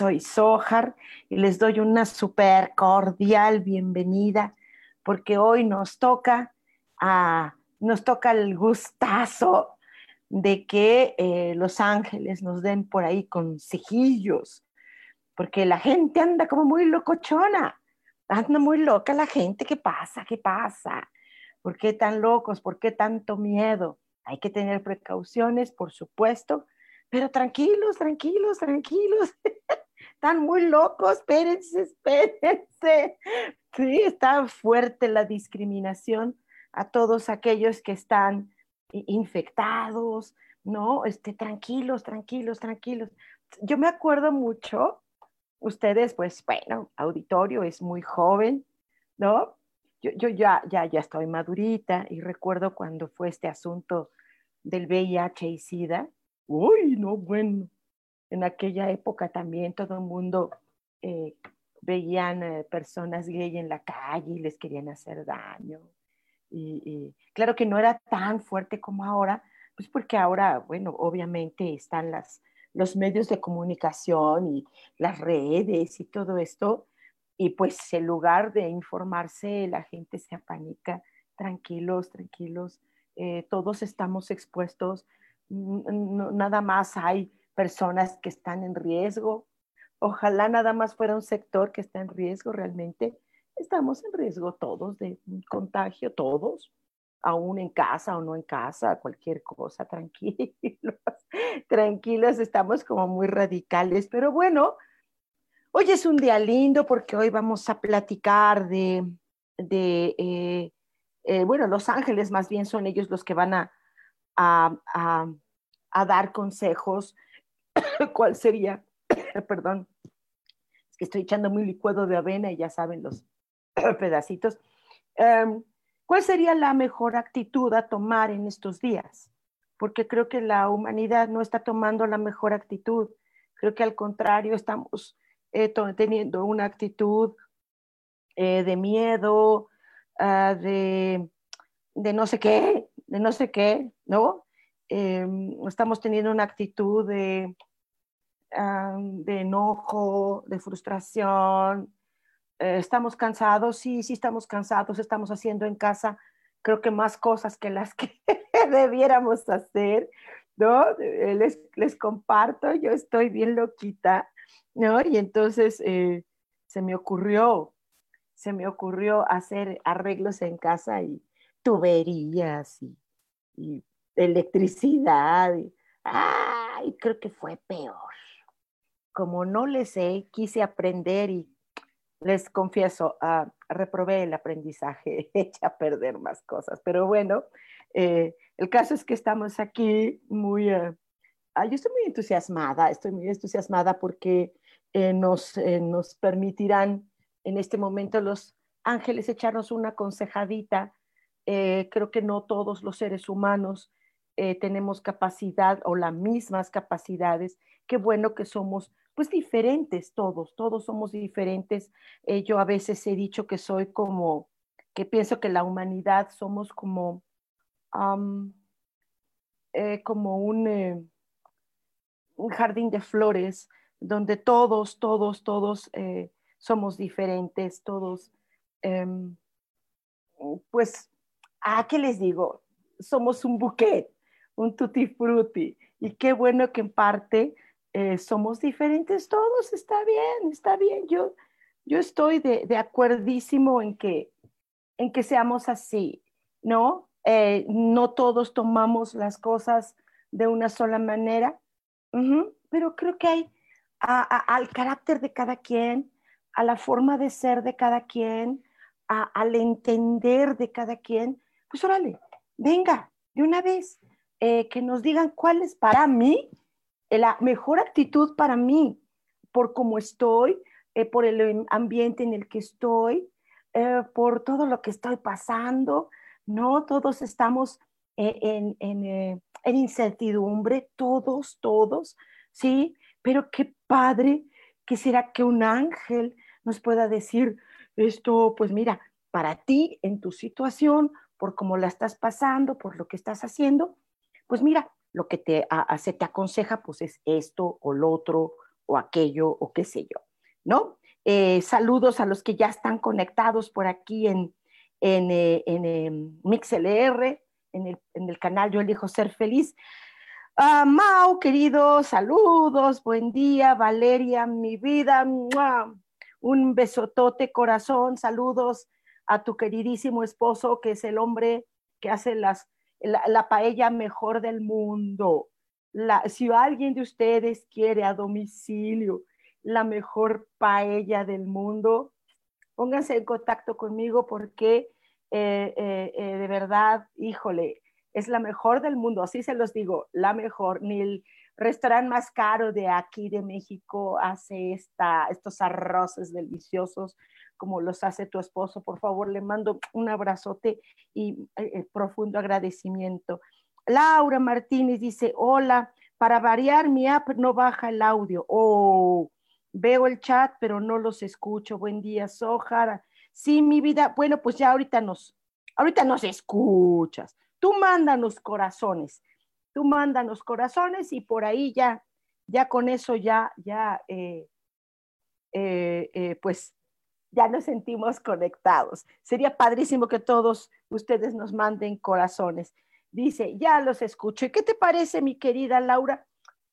Soy Sojar y les doy una súper cordial bienvenida porque hoy nos toca, a, nos toca el gustazo de que eh, los ángeles nos den por ahí consejillos, porque la gente anda como muy locochona, anda muy loca la gente, ¿qué pasa? ¿Qué pasa? ¿Por qué tan locos? ¿Por qué tanto miedo? Hay que tener precauciones, por supuesto, pero tranquilos, tranquilos, tranquilos. están muy locos, espérense, espérense. Sí, está fuerte la discriminación a todos aquellos que están infectados, ¿no? Este, tranquilos, tranquilos, tranquilos. Yo me acuerdo mucho, ustedes, pues, bueno, auditorio es muy joven, ¿no? Yo, yo ya, ya, ya estoy madurita y recuerdo cuando fue este asunto del VIH y SIDA. Uy, no, bueno, en aquella época también todo el mundo eh, veían eh, personas gay en la calle y les querían hacer daño. Y, claro que no era tan fuerte como ahora, pues porque ahora, bueno, obviamente están las, los medios de comunicación y las redes y todo esto, y pues en lugar de informarse, la gente se apanica, tranquilos, tranquilos, eh, todos estamos expuestos, nada más hay personas que están en riesgo. Ojalá nada más fuera un sector que está en riesgo realmente. Estamos en riesgo todos de contagio, todos, aún en casa o no en casa, cualquier cosa, tranquilos, tranquilos, estamos como muy radicales, pero bueno, hoy es un día lindo porque hoy vamos a platicar de, de eh, eh, bueno, los ángeles más bien son ellos los que van a, a, a dar consejos ¿Cuál sería? Perdón, es que estoy echando muy licuado de avena y ya saben los pedacitos. Em, ¿Cuál sería la mejor actitud a tomar en estos días? Porque creo que la humanidad no está tomando la mejor actitud. Creo que al contrario, estamos eh, teniendo una actitud eh, de miedo, ah, de, de no sé qué, de no sé qué, ¿no? Em, estamos teniendo una actitud de, de enojo, de frustración. Eh, estamos cansados, sí, sí estamos cansados, estamos haciendo en casa, creo que más cosas que las que debiéramos hacer, ¿no? Eh, les, les, comparto, yo estoy bien loquita, ¿no? Y entonces eh, se me ocurrió, se me ocurrió hacer arreglos en casa y tuberías y, electricidad. Y, ay, creo que fue peor. Como no le sé, quise aprender y les confieso, uh, reprobé el aprendizaje, eché a perder más cosas. Pero bueno, eh, el caso es que estamos aquí muy... Uh, yo estoy muy entusiasmada, estoy muy entusiasmada porque eh, nos, nos permitirán en este momento los ángeles echarnos una aconsejadita. creo que no todos los seres humanos tenemos capacidad o las mismas capacidades. Qué bueno que somos pues diferentes todos, todos somos diferentes. Eh, yo a veces he dicho que soy como, que pienso que la humanidad somos como, eh, como un, un, jardín de flores donde todos, todos, todos somos diferentes, todos, em, pues, ¿a qué les digo? Somos un buquet, un tutti frutti. Y qué bueno que en parte eh, somos diferentes todos, está bien, está bien. Yo, yo estoy de, de acuerdísimo en que, en que seamos así, ¿no? Eh, no todos tomamos las cosas de una sola manera, pero creo que hay al carácter de cada quien, a la forma de ser de cada quien, al entender de cada quien, pues órale, venga, de una vez, eh, que nos digan cuál es para mí la mejor actitud para mí, por cómo estoy, eh, por el ambiente en el que estoy, por todo lo que estoy pasando, ¿no? Todos estamos eh, en, eh, en, incertidumbre, todos, todos, ¿sí? Pero qué padre que será que un ángel nos pueda decir esto, pues mira, para ti, en tu situación, por cómo la estás pasando, por lo que estás haciendo, pues mira, lo que te, se te aconseja, pues es esto o lo otro o aquello o qué sé yo, ¿no? Eh, saludos a los que ya están conectados por aquí en, en, eh, en em, MixLR, en el, en el, canal Yo elijo ser feliz. Uh, Mau, querido, saludos, buen día, Valeria, mi vida, un besotote, corazón, saludos a tu queridísimo esposo, que es el hombre que hace las, la, la paella mejor del mundo. La, si alguien de ustedes quiere a domicilio la mejor paella del mundo, pónganse en contacto conmigo porque eh, eh, eh, de verdad, híjole, es la mejor del mundo, así se los digo, la mejor. Ni el restaurante más caro de aquí de México hace esta, estos arroces deliciosos como los hace tu esposo. Por favor, le mando un abrazote y profundo agradecimiento. Laura Martínez dice, hola, para variar mi app no baja el audio. Oh, Veo el chat, pero no los escucho. Buen día, Sojar. Sí, mi vida. Bueno, pues ya ahorita nos, ahorita nos escuchas. Tú mándanos corazones. Tú mándanos corazones y por ahí ya, ya con eso ya, ya, eh, eh, eh, pues ya nos sentimos conectados. Sería padrísimo que todos ustedes nos manden corazones. Dice, ya los escucho. ¿Y qué te parece, mi querida Laura?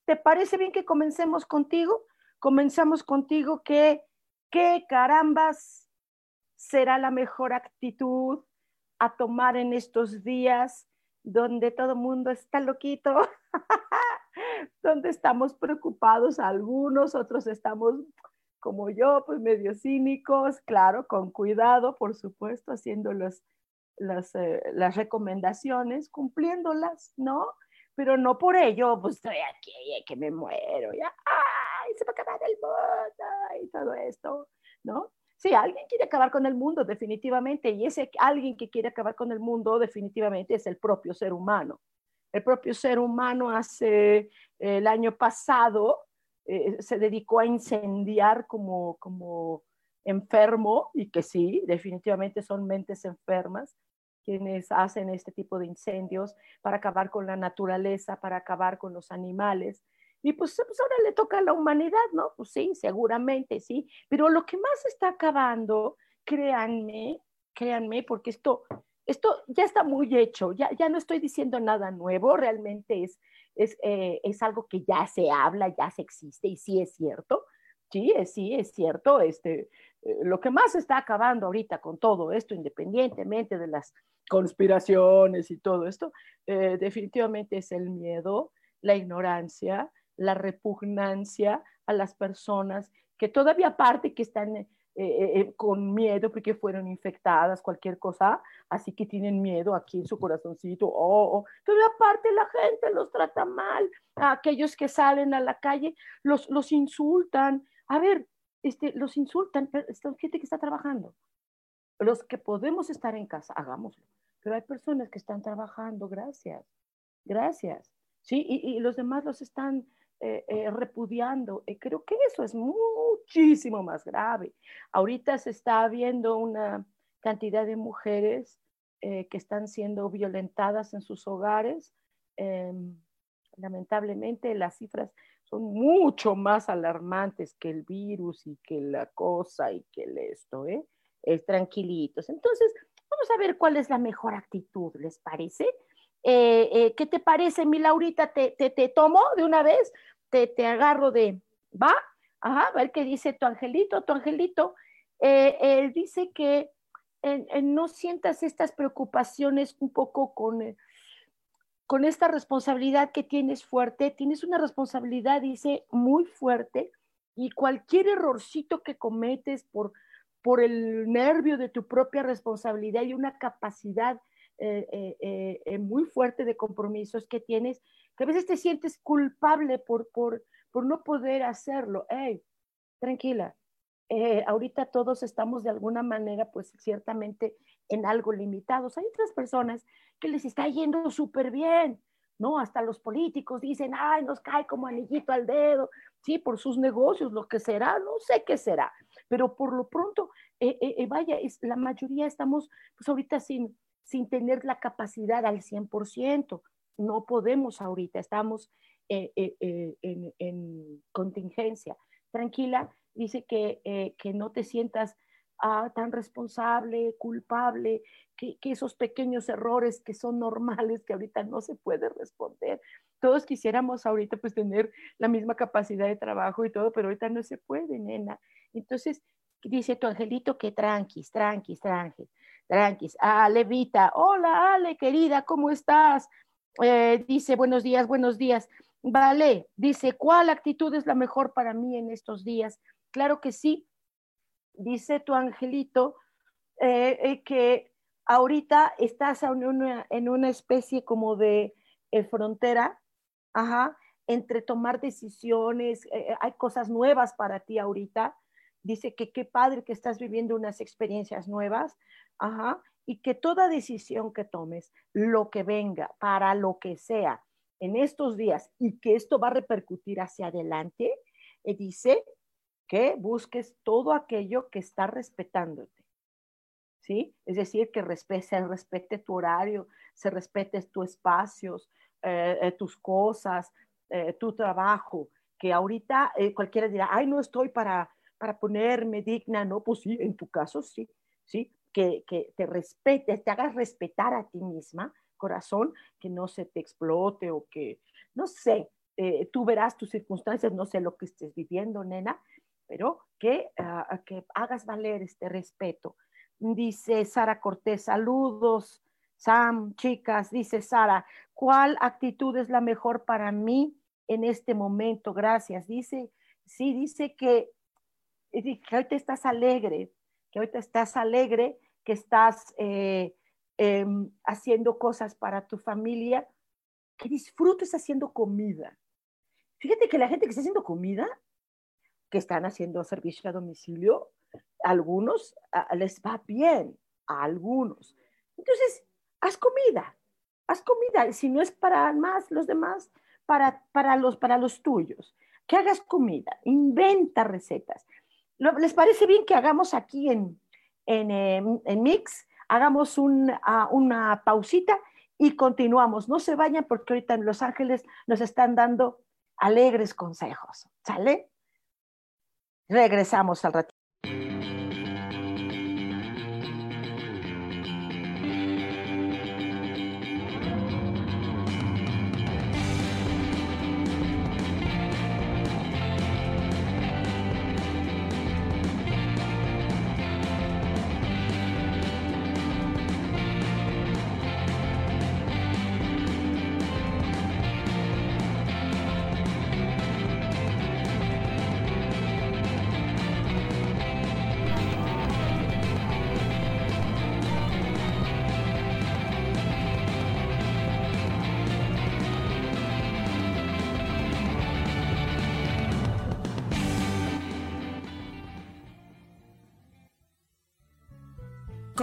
¿Te parece bien que comencemos contigo? comenzamos contigo que, ¿qué carambas será la mejor actitud a tomar en estos días donde todo mundo está loquito? donde estamos preocupados algunos, otros estamos como yo, pues medio cínicos, claro, con cuidado, por supuesto, haciendo las, eh, las recomendaciones, cumpliéndolas, ¿no? Pero no por ello, pues estoy aquí, que me muero, ya, se va a acabar el mundo y todo esto, ¿no? Sí, alguien quiere acabar con el mundo, definitivamente, y ese alguien que quiere acabar con el mundo, definitivamente es el propio ser humano. El propio ser humano hace el año pasado eh, se dedicó a incendiar como, como enfermo, y que sí, definitivamente son mentes enfermas quienes hacen este tipo de incendios para acabar con la naturaleza, para acabar con los animales, y pues, pues, ahora le toca a la humanidad, ¿no? Pues sí, seguramente, sí. Pero lo que más está acabando, créanme, créanme, porque esto, esto ya está muy hecho, ya, ya no estoy diciendo nada nuevo, realmente es, es, eh, es algo que ya se habla, ya se existe y sí es cierto. Sí, es, sí, es cierto. Este, eh, lo que más está acabando ahorita con todo esto, independientemente de las conspiraciones y todo esto, eh, definitivamente es el miedo, la ignorancia, la repugnancia a las personas que todavía aparte que están eh, eh, eh, con miedo porque fueron infectadas, cualquier cosa, así que tienen miedo aquí en su corazoncito, oh, oh. todavía aparte la gente los trata mal, a aquellos que salen a la calle los, los insultan, a ver, este, los insultan, pero es gente que está trabajando. Los que podemos estar en casa, hagámoslo. Pero hay personas que están trabajando, gracias, gracias. ¿sí? Y, y los demás los están eh, eh, repudiando. Eh, creo que eso es muchísimo más grave. Ahorita se está viendo una cantidad de mujeres que están siendo violentadas en sus hogares. Em, lamentablemente las cifras son mucho más alarmantes que el virus y que la cosa y que el esto, ¿eh? tranquilitos. Entonces, vamos a ver cuál es la mejor actitud, ¿les parece? ¿Qué te parece, mi Laurita? ¿Te, te, te tomo de una vez? te, te agarro de, ¿va? Ajá, a ver qué dice tu angelito, tu angelito. Eh, dice que no sientas estas preocupaciones un poco con, eh, con esta responsabilidad que tienes fuerte. Tienes una responsabilidad, dice, muy fuerte y cualquier errorcito que cometes por, por el nervio de tu propia responsabilidad y una capacidad eh, muy fuerte de compromisos que tienes, que a veces te sientes culpable por, por, por no poder hacerlo. Hey, tranquila. Eh, ahorita todos estamos de alguna manera, pues ciertamente en algo limitados. Hay otras personas que les está yendo súper bien, ¿no? Hasta los políticos dicen, ay, nos cae como anillito al dedo, sí, por sus negocios, lo que será, no sé qué será, pero por lo pronto, eh, eh, vaya, es, la mayoría estamos, pues ahorita sin, sin tener la capacidad al 100%, no podemos ahorita, estamos en contingencia tranquila, dice que, eh, que no te sientas ah, tan responsable, culpable, que, que, esos pequeños errores que son normales, que ahorita no se puede responder. Todos quisiéramos ahorita pues tener la misma capacidad de trabajo y todo, pero ahorita no se puede, nena. Entonces, dice tu angelito que tranquis, tranquis, tranquis, tranquis. Ah, Levita, hola Ale, querida, ¿cómo estás? Eh, dice, buenos días, buenos días. Vale, dice, ¿cuál actitud es la mejor para mí en estos días? Claro que sí, dice tu angelito eh, eh, que ahorita estás en una, en una especie como de frontera, ajá, entre tomar decisiones, hay cosas nuevas para ti ahorita. Dice que qué padre que estás viviendo unas experiencias nuevas, ajá, y que toda decisión que tomes, lo que venga, para lo que sea, en estos días y que esto va a repercutir hacia adelante, eh, dice que busques todo aquello que está respetándote. ¿Sí? Es decir, que se respete tu horario, se respete tus espacios, eh, eh, tus cosas, tu trabajo, que ahorita cualquiera dirá, ay, no estoy para, para ponerme digna, no, pues sí, en tu caso sí, sí, que, te respetes, te hagas respetar a ti misma, corazón, que no se te explote o que, no sé, eh, tú verás tus circunstancias, no sé lo que estés viviendo, nena, pero que, ah, que hagas valer este respeto. Dice Sara Cortés, saludos, Sam, chicas, dice Sara, ¿cuál actitud es la mejor para mí en este momento? Gracias. Dice, sí, dice que, que ahorita estás alegre, que ahorita estás alegre, que estás eh, Em, haciendo cosas para tu familia, que disfrutes haciendo comida. Fíjate que la gente que está haciendo comida, que están haciendo servicio a domicilio, algunos les va bien, a algunos. Entonces, haz comida, haz comida. Si no es para más los demás, para, para, los, para los tuyos. Que hagas comida, inventa recetas. ¿Les parece bien que hagamos aquí en, en, em, en Mix hagamos una pausita y continuamos. No se vayan porque ahorita en Los Ángeles nos están dando alegres consejos. ¿Sale? Regresamos al ratito.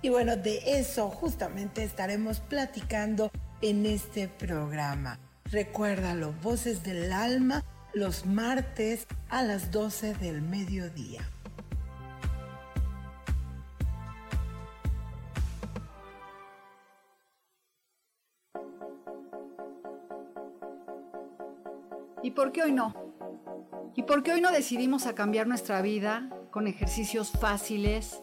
y bueno, de eso justamente estaremos platicando en este programa. Recuérdalo, Voces del Alma, los martes a las 12 del mediodía. ¿Y por qué hoy no? ¿Y por qué hoy no decidimos a cambiar nuestra vida con ejercicios fáciles?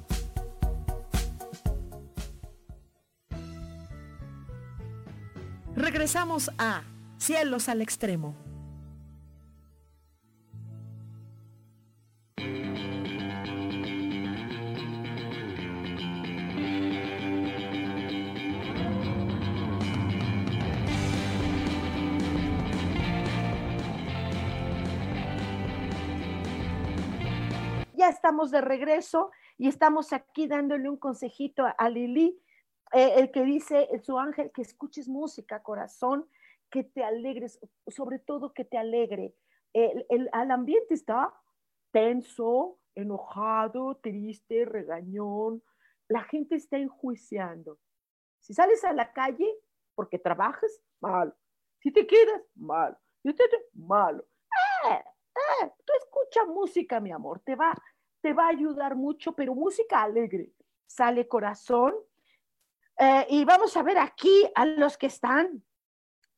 Regresamos a Cielos al Extremo. Ya estamos de regreso y estamos aquí dándole un consejito a Lili eh, el que dice su ángel que escuches música, corazón, que te alegres, sobre todo que te alegre. El, el, ambiente está tenso, enojado, triste, regañón. La gente está enjuiciando. Si sales a la calle porque trabajas, malo. Si te quedas, malo. Si te, malo. Eh, eh, tú escucha música, mi amor, te va, te va a ayudar mucho, pero música alegre. Sale corazón, eh, y vamos a ver aquí a los que están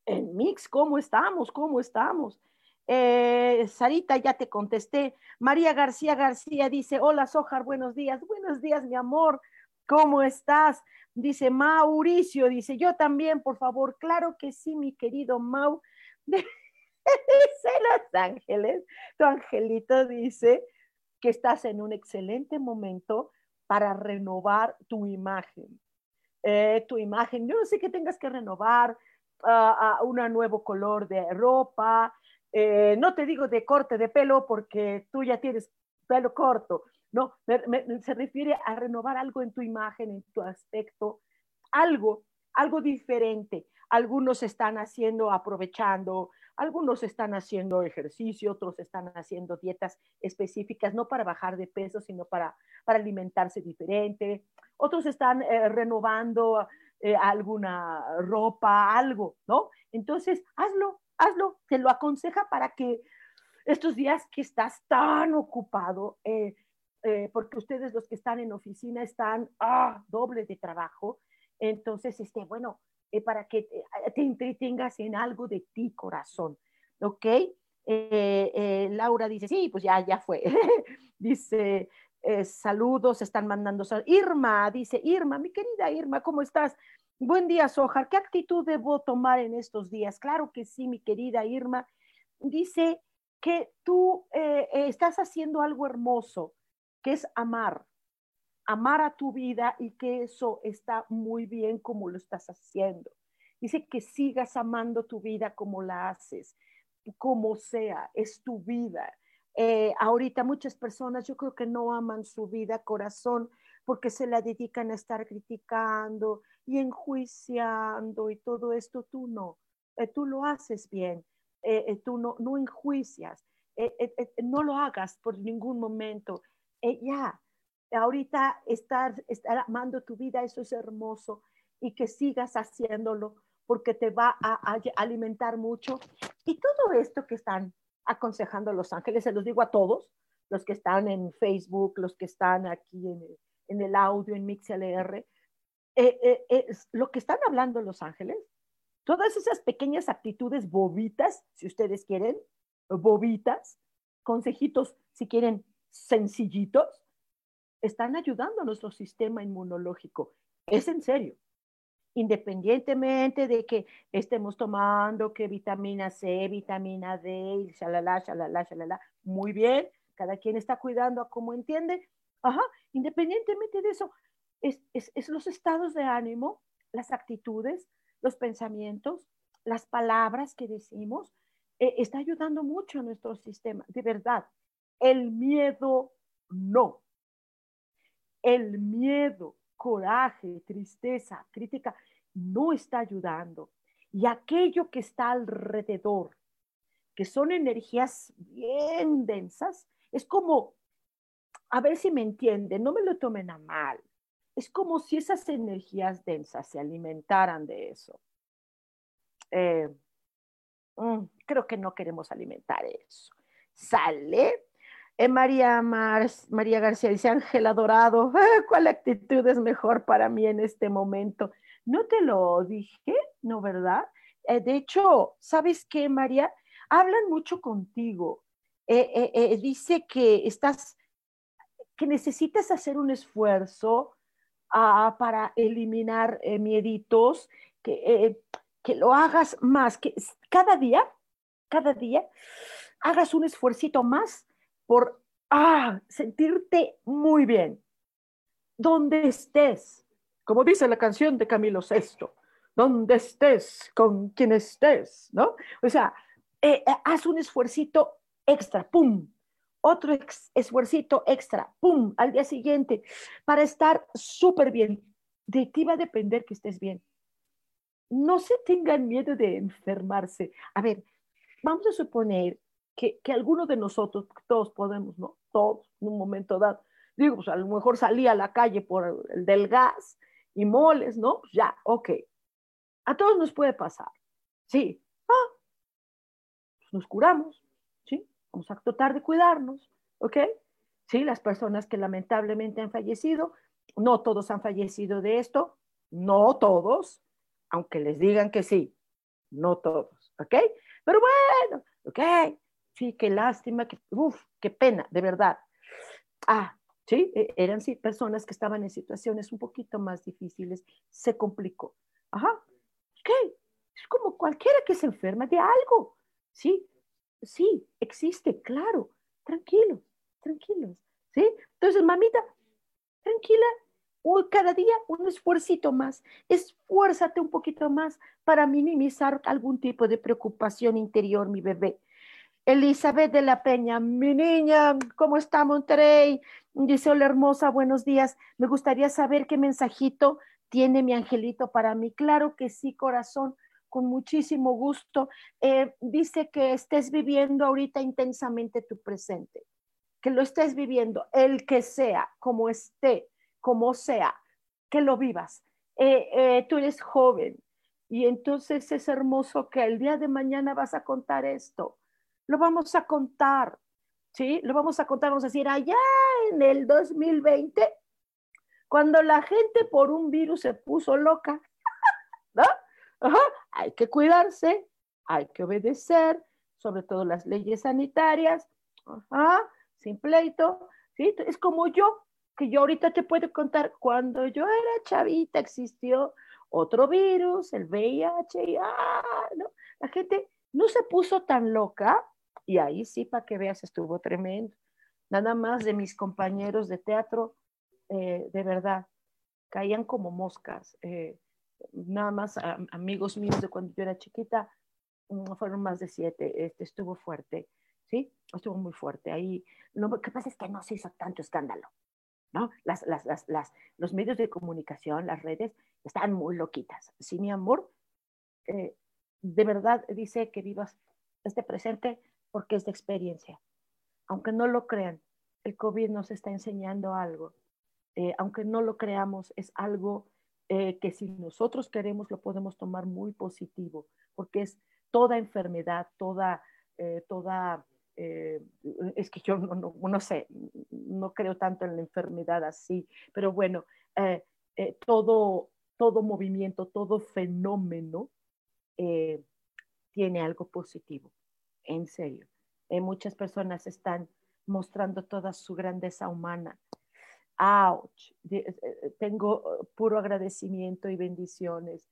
en Mix, ¿cómo estamos? ¿Cómo estamos? Eh, Sarita, ya te contesté. María García García dice, hola Sojar, buenos días. Buenos días, mi amor. ¿Cómo estás? Dice Mauricio, dice, yo también, por favor. Claro que sí, mi querido Mau. Dice Los Ángeles, tu angelito dice que estás en un excelente momento para renovar tu imagen. Eh, tu imagen. Yo no sé qué tengas que renovar, a un nuevo color de ropa. Eh, no te digo de corte de pelo porque tú ya tienes pelo corto. No, se refiere a renovar algo en tu imagen, en tu aspecto, algo, algo diferente. Algunos están haciendo, aprovechando, algunos están haciendo ejercicio, otros están haciendo dietas específicas, no para bajar de peso, sino para, para alimentarse diferente. Otros están eh, renovando eh, alguna ropa, algo, ¿no? Entonces, hazlo, hazlo, te lo aconseja para que estos días que estás tan ocupado, eh, porque ustedes los que están en oficina están ah, doble de trabajo, entonces, este, bueno, para que te, te, entretengas en algo de ti, corazón, ¿ok? Laura dice, sí, pues ya, ya fue. dice, eh, saludos, están mandando saludos. Irma, dice Irma, mi querida Irma, ¿cómo estás? Buen día, Sojar. ¿Qué actitud debo tomar en estos días? Claro que sí, mi querida Irma. Dice que tú eh, eh, estás haciendo algo hermoso, que es amar, amar a tu vida y que eso está muy bien como lo estás haciendo. Dice que sigas amando tu vida como la haces, como sea, es tu vida. Eh, ahorita muchas personas yo creo que no aman su vida, corazón, porque se la dedican a estar criticando y enjuiciando y todo esto, tú no, eh, tú lo haces bien, eh, eh, tú no, no enjuicias, no lo hagas por ningún momento. ya, ahorita estar, amando tu vida, eso es hermoso y que sigas haciéndolo porque te va a, alimentar mucho. Y todo esto que están aconsejando los ángeles, se los digo a todos, los que están en Facebook, los que están aquí en el, audio, en MixLR, eh, eh, lo que están hablando los ángeles, todas esas pequeñas actitudes bobitas, si ustedes quieren, bobitas, consejitos, si quieren, sencillitos, están ayudando a nuestro sistema inmunológico. Es en serio independientemente de que estemos tomando que vitamina C, vitamina D, y shalala, shalala, shalala, muy bien, cada quien está cuidando a como entiende, ajá, independientemente de eso, es, es, los estados de ánimo, las actitudes, los pensamientos, las palabras que decimos, eh, está ayudando mucho a nuestro sistema, de verdad. El miedo no. El miedo coraje, tristeza, crítica, no está ayudando. Y aquello que está alrededor, que son energías bien densas, es como, a ver si me entienden, no me lo tomen a mal, es como si esas energías densas se alimentaran de eso. Eh, mm, creo que no queremos alimentar eso. ¿Sale? Eh, María, María García dice, Ángela Dorado, ¿cuál actitud es mejor para mí en este momento? No te lo dije, ¿no, verdad? Eh, de hecho, ¿sabes qué, María? Hablan mucho contigo. Eh, dice que estás, que necesitas hacer un esfuerzo ah, para eliminar mieditos, que, que lo hagas más, que cada día, cada día, hagas un esfuercito más por ah, sentirte muy bien. Donde estés, como dice la canción de Camilo VI, donde estés, con quien estés, ¿no? O sea, eh, eh, haz un esfuercito extra, ¡pum! Otro esfuercito extra, ¡pum! Al día siguiente, para estar súper bien. De ti va a depender que estés bien. No se tengan miedo de enfermarse. A ver, vamos a suponer que, que alguno de nosotros, todos podemos, ¿no? Todos, en un momento dado, digo, pues a lo mejor salí a la calle por el del gas y moles, ¿no? Pues ya, ok. A todos nos puede pasar, sí. Ah, pues nos curamos, ¿sí? Vamos a tratar de cuidarnos, ¿ok? Sí, las personas que lamentablemente han fallecido, no todos han fallecido de esto, no todos, aunque les digan que sí, no todos, ¿ok? Pero bueno, ¿ok? Sí, qué lástima, que, uf, qué pena, de verdad. Ah, sí, e, eran sí, personas que estaban en situaciones un poquito más difíciles, se complicó. Ajá, ¿qué? Es como cualquiera que se enferma de algo, ¿sí? Sí, existe, claro, tranquilos, tranquilos, ¿sí? Entonces, mamita, tranquila, cada día un esfuercito más, esfuérzate un poquito más para minimizar algún tipo de preocupación interior, mi bebé. Elizabeth de la Peña, mi niña, ¿cómo está Monterrey? Dice, hola hermosa, buenos días. Me gustaría saber qué mensajito tiene mi angelito para mí. Claro que sí, corazón, con muchísimo gusto. Eh, dice que estés viviendo ahorita intensamente tu presente, que lo estés viviendo, el que sea, como esté, como sea, que lo vivas. Eh, eh, tú eres joven y entonces es hermoso que el día de mañana vas a contar esto lo vamos a contar, ¿sí? Lo vamos a contar, vamos a decir, allá en el 2020, cuando la gente por un virus se puso loca, ¿no? Hay que cuidarse, hay que obedecer, sobre todo las leyes sanitarias, Ajá, sin pleito, ¿sí? Es como yo, que yo ahorita te puedo contar, cuando yo era chavita existió otro virus, el VIH, ah, ¿no? La gente no se puso tan loca y ahí sí, para que veas, estuvo tremendo. Nada más de mis compañeros de teatro, eh, de verdad, caían como moscas. Eh, nada más amigos míos de cuando yo era chiquita, mm, fueron más de siete. Este, estuvo fuerte, ¿sí? Estuvo muy fuerte. Ahí, lo que pasa es que no se hizo tanto escándalo. ¿no? Las, las, las, los medios de comunicación, las redes, están muy loquitas. Sí, mi amor, eh, de verdad dice que vivas este presente porque es de experiencia. Aunque no lo crean, el COVID nos está enseñando algo. Eh, aunque no lo creamos, es algo eh, que si nosotros queremos lo podemos tomar muy positivo, porque es toda enfermedad, toda, toda es que yo no, no, sé, no creo tanto en la enfermedad así, pero bueno, todo, todo movimiento, todo fenómeno eh, tiene algo positivo, en serio. Eh, muchas personas están mostrando toda su grandeza humana. ¡Auch! Eh, tengo puro agradecimiento y bendiciones.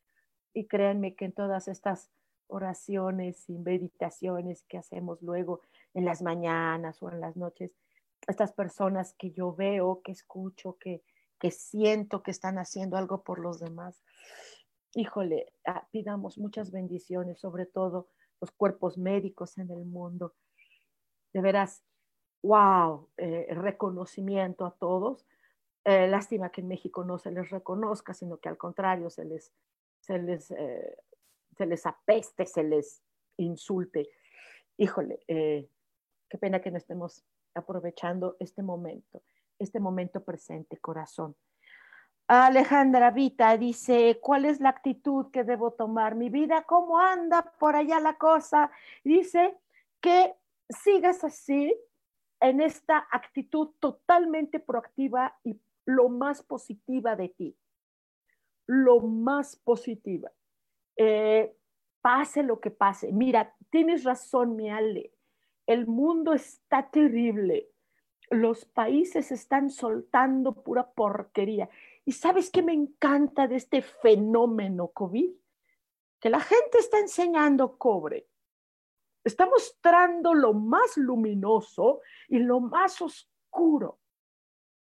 Y créanme que en todas estas oraciones y meditaciones que hacemos luego en las mañanas o en las noches, estas personas que yo veo, que escucho, que, que siento que están haciendo algo por los demás, híjole, ah, pidamos muchas bendiciones, sobre todo los cuerpos médicos en el mundo. De veras, wow, eh, reconocimiento a todos. Eh, lástima que en México no se les reconozca, sino que al contrario se les, se les, eh, se les apeste, se les insulte. Híjole, qué pena que no estemos aprovechando este momento, este momento presente, corazón. Alejandra Vita dice, ¿cuál es la actitud que debo tomar? Mi vida, ¿cómo anda por allá la cosa? Dice que sigas así en esta actitud totalmente proactiva y lo más positiva de ti. Lo más positiva. Eh, pase lo que pase. Mira, tienes razón, mi Ale. El mundo está terrible. Los países están soltando pura porquería. ¿Y sabes qué me encanta de este fenómeno COVID? Que la gente está enseñando cobre. Está mostrando lo más luminoso y lo más oscuro.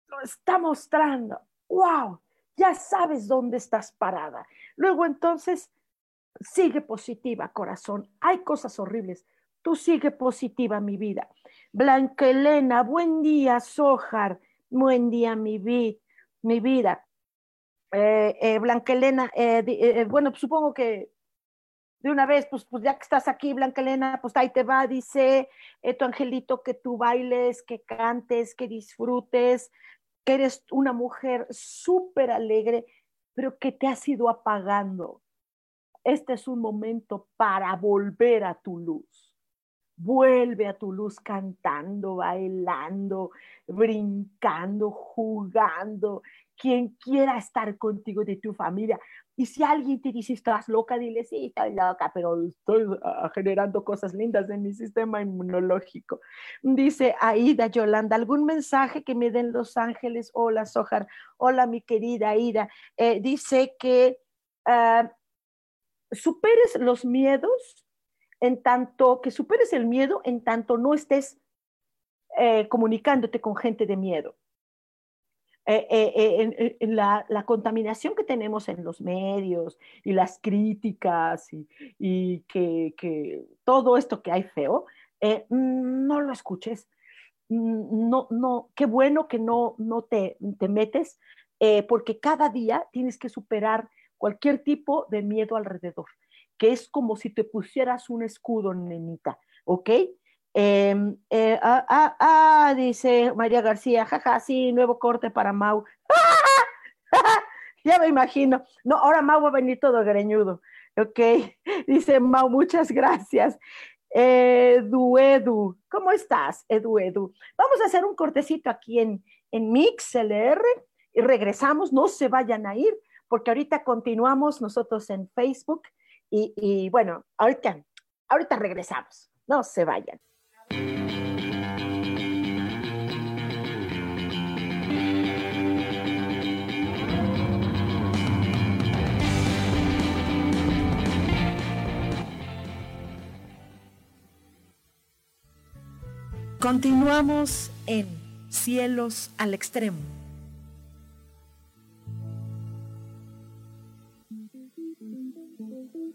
Lo está mostrando. ¡Wow! Ya sabes dónde estás parada. Luego entonces, sigue positiva, corazón. Hay cosas horribles. Tú sigue positiva, mi vida. Blanca Elena, buen día, Sojar. Buen día, mi vida mi vida. Eh, eh, Blanca Elena, eh, bueno, pues supongo que de una vez, pues, pues ya que estás aquí, Blanca Elena, pues ahí te va, dice tu angelito que tú bailes, que cantes, que disfrutes, que eres una mujer súper alegre, pero que te has ido apagando. Este es un momento para volver a tu luz. Vuelve a tu luz cantando, bailando, brincando, jugando. Quien quiera estar contigo de tu familia. Y si alguien te dice, estás loca, dile, sí, estoy loca, pero estoy ah, generando cosas lindas en mi sistema inmunológico. Dice Aida Yolanda, ¿algún mensaje que me den Los Ángeles? Hola, Sojar. Hola, mi querida Aida. Eh, dice que ah, superes los miedos en tanto que superes el miedo, en tanto no estés eh, comunicándote con gente de miedo. Eh, eh, la, contaminación que tenemos en los medios y las críticas y, que, todo esto que hay feo, no lo escuches. No, no, qué bueno que no, no te, te metes, porque cada día tienes que superar cualquier tipo de miedo alrededor que es como si te pusieras un escudo, nenita, ¿ok? Em, eh, ah, ah, ah, dice María García, jaja, sí, nuevo corte para Mau. ya me imagino. No, ahora Mau va a venir todo greñudo, ¿ok? Dice Mau, muchas gracias. Edu, Edu, ¿cómo estás, Edu, Edu? Vamos a hacer un cortecito aquí en, en MixLR y regresamos, no se vayan a ir, porque ahorita continuamos nosotros en Facebook y, bueno, ahorita, ahorita regresamos. No se vayan. Continuamos en Cielos al Extremo.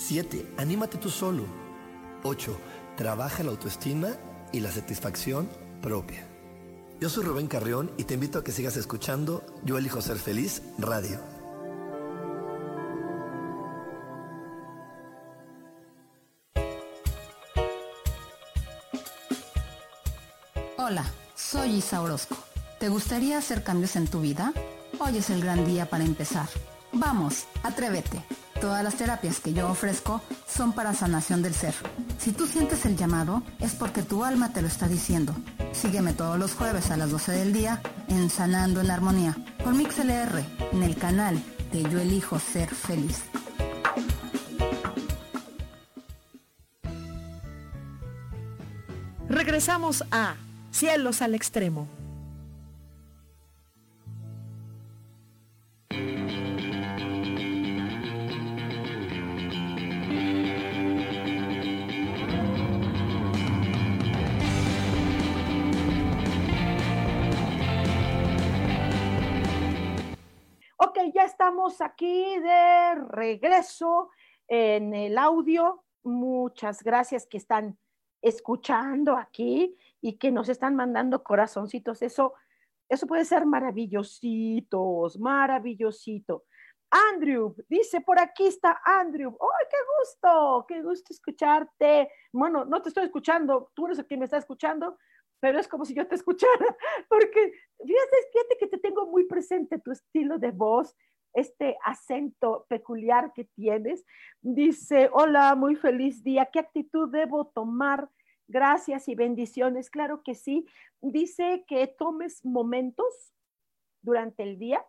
7. Anímate tú solo. 8. Trabaja la autoestima y la satisfacción propia. Yo soy Rubén Carrión y te invito a que sigas escuchando Yo elijo ser feliz radio. Hola, soy Isa Orozco. ¿Te gustaría hacer cambios en tu vida? Hoy es el gran día para empezar. Vamos, atrévete. Todas las terapias que yo ofrezco son para sanación del ser. Si tú sientes el llamado, es porque tu alma te lo está diciendo. Sígueme todos los jueves a las 12 del día en Sanando en Armonía por MixLR en el canal de Yo Elijo Ser Feliz. Regresamos a Cielos al Extremo. Estamos aquí de regreso en el audio. Muchas gracias que están escuchando aquí y que nos están mandando corazoncitos. Eso, eso puede ser maravillositos, maravillosito. Andrew, dice, por aquí está Andrew. ¡Ay, qué gusto! ¡Qué gusto escucharte! Bueno, no te estoy escuchando, tú eres el que me está escuchando, pero es como si yo te escuchara, porque fíjate, fíjate que te tengo muy presente tu estilo de voz, este acento peculiar que tienes. Dice, hola, muy feliz día, ¿qué actitud debo tomar? Gracias y bendiciones, claro que sí. Dice que tomes momentos durante el día,